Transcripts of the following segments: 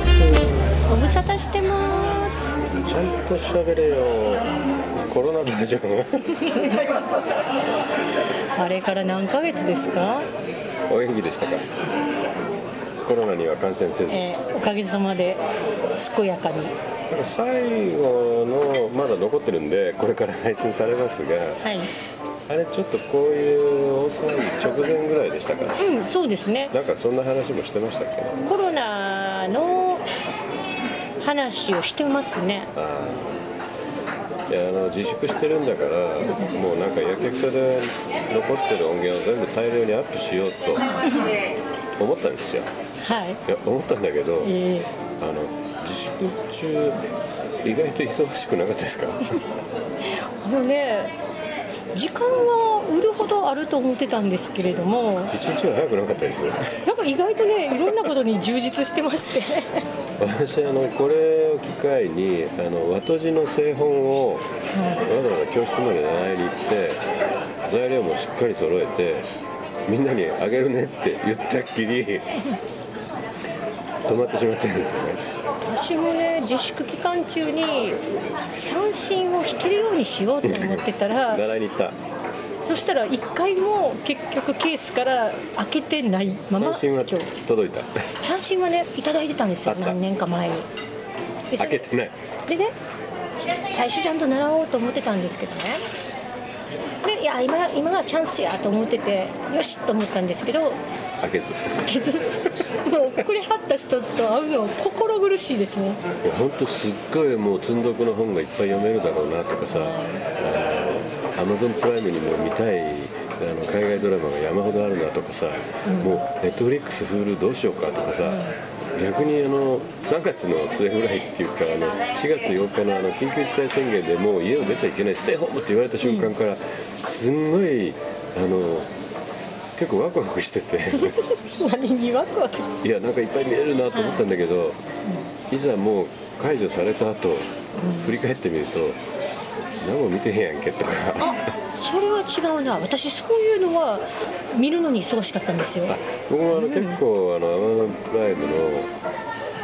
ですご無沙汰してます。ちゃんと喋れよ。コロナバージョンあれから何ヶ月ですか、お元気でしたか？コロナには感染せず、えーおかげさまで健やかに。最後のまだ残ってるんでこれから配信されますがはい。あれちょっとこういう大騒ぎ直前ぐらいでしたか？うんそうですね。なんかそんな話もしてましたっけ？コロナの話をしてますね。いやあの自粛してるんだからもうなんかやけくそで残ってる音源を全部大量にアップしようと思ったんですよ。はい。いや思ったんだけどえあの自粛中意外と忙しくなかったですか？ー、あのね時間はあると思ってたんですけれども。一日は早くなかったです。なんか意外とねいろんなことに充実してまして。私あのこれを機会にあの和とじの製本をわざわざ教室まで習いに行って材料もしっかり揃えてみんなにあげるねって言ったっきり 止まってしまってるんですよね。私もね自粛期間中に三振を弾けるようにしようと思ってたら 習いに行ったそしたら一回も結局ケースから開けてないまま三振は届いた。三振はねいただいてたんですよ何年か前に。開けてない。でね最初ちゃんと習おうと思ってたんですけどね。でいや今今がチャンスやと思っててよしと思ったんですけど開けず。開けず。もうこれ貼った人と会うの心苦しいですね。いや本当すっごいもう積んどくの本がいっぱい読めるだろうなとかさアマゾンプライムにも見たいあの海外ドラマが山ほどあるなとかさ、もうネットフリックスフールどうしようかとかさ、逆にあの3月の末ぐらいっていうかあの4月8日のあの緊急事態宣言でもう家を出ちゃいけないステイホームって言われた瞬間からすんごいあの結構ワクワクしてて。何にワクワク？いやなんかいっぱい見えるなと思ったんだけど、いざもう解除された後、振り返ってみると何も見てへんやんけとか。あそれは違うな。私そういうのは見るのに忙しかったんですよ。あ僕もあの、結構あのアマゾンプライムの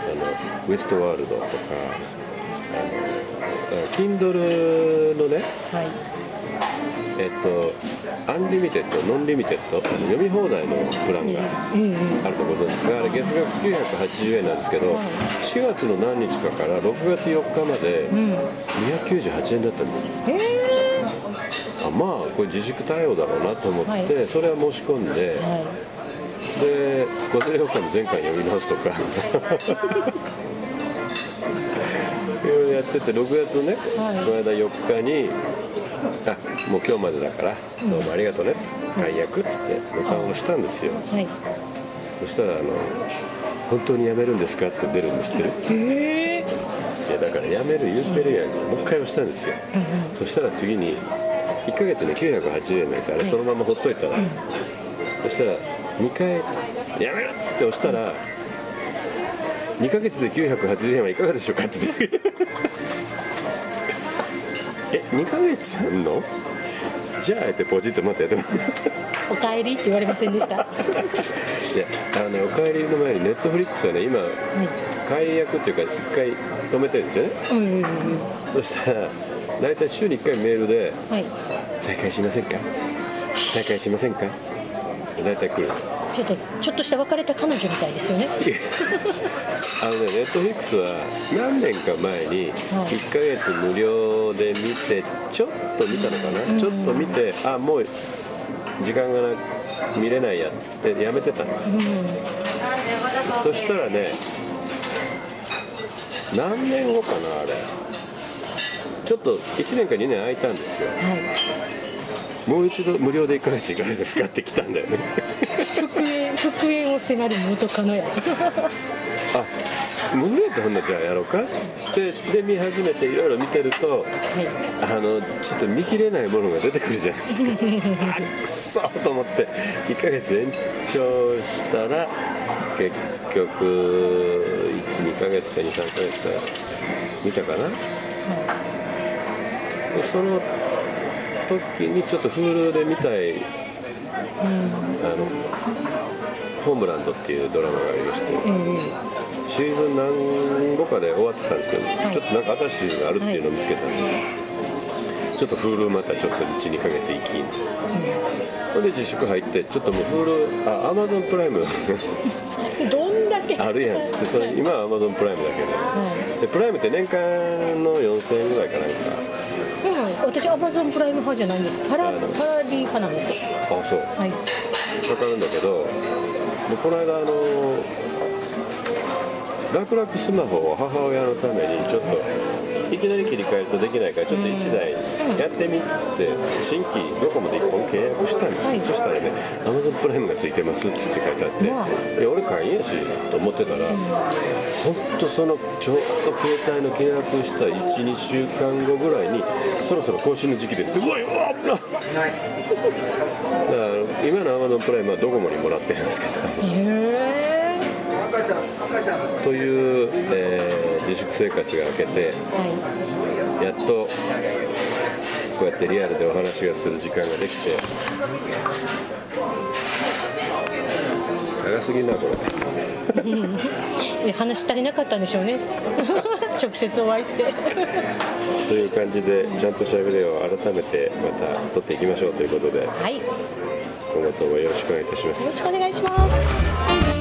あのウエストワールドとかあのあの Kindle のねはいえっとアンリミテッドノンリミテッド読み放題のプランがあるとご存知ですがあれ月額980円なんですけど4月の何日かから6月4日まで298円だったんです。よえ。あまあこれ自粛対応だろうなと思って、はい。それは申し込んでー、はで小寺・洋館の前回読み直すとか。いろいろやってて6月のね、はい。この間4日にあ もう今日までだからどうもありがとうね。解約っつってボタンを押したんですよ。いはい。そしたらあの「本当に辞めるんですか?」って出るんですって。へえいやだから辞める言ってるやんもう一回押したんですよ、そしたら次に1ヶ月で980円なんです。よあれそのままほっといたら、そしたら2回「辞める!」っつって押したら2ヶ月で980円はいかがでしょうかってえ2ヶ月あんの？じゃああえてポチって待ってやってもらって。おかえりって言われませんでした？いやあのねお帰りの前にネットフリックスはね今解約っていうか1回止めてるんですよね。うんうんうんそしたら大体週に1回メールではい「再開しませんか？再開しませんか?」大体来るちょっとちょっとした別れた彼女みたいですよね。あのねネットフリックスは何年か前にはい。1ヶ月無料で見てちょっと見たのかな、ちょっと見てあもう時間がな見れないやってやめてたんです、そしたらね何年後かなあれ。ちょっと1年か2年空いたんですよ。はい。もう一度無料で1ヶ月いかがですかって来たんだよね復縁復縁を迫る元カノや。あ無料ってほんならじゃあやろうか。っつってで見始めていろいろ見てるとはい。あのちょっと見切れないものが出てくるじゃないですか。あくそーと思って。1ヶ月延長したら結局12ヶ月か23ヶ月か見たかな。でその時にちょっと Hulu で見たい、あのホームランド」っていうドラマがありまして、シーズン何後かで終わってたんですけど、い。ちょっとなんか新しいシーズンがあるっていうのを見つけたんで、ちょっと Hulu またちょっと12ヶ月行きほんで自粛入ってちょっともう Hulu あ Amazon プライム どんだけ。あるやんっつってそれ今は Amazon プライムだけででプライムって年間の4000円ぐらいかなんか。うん、私アマゾンプライム派じゃないんです。パラパラディ派なんですよ。あそう。はい。かかるんだけどでこの間あの楽々スマホを母親のためにちょっといきなり切り替えるとできないからちょっと1台やってみっつって新規ドコモで1本契約したんです。よ、はい。そしたらね Amazon プライムがついてますっつって書いてあって、まあいや俺会員やしと思ってたら、本当そのちょうど携帯の契約した12週間後ぐらいにそろそろ更新の時期ですってうわうわ危なっだから今の Amazon プライムはドコモにもらってるんですけど。へという、えー自粛生活が明けてえはやっとこうやってリアルでお話がする時間ができて長すぎんなこれ。い 話足りなかったんでしょうね。直接お会いして。という感じでちゃんとしたビデオを改めてまた撮っていきましょうということではい。よ今後ともよろしくお願いいたします。ろしくお願いします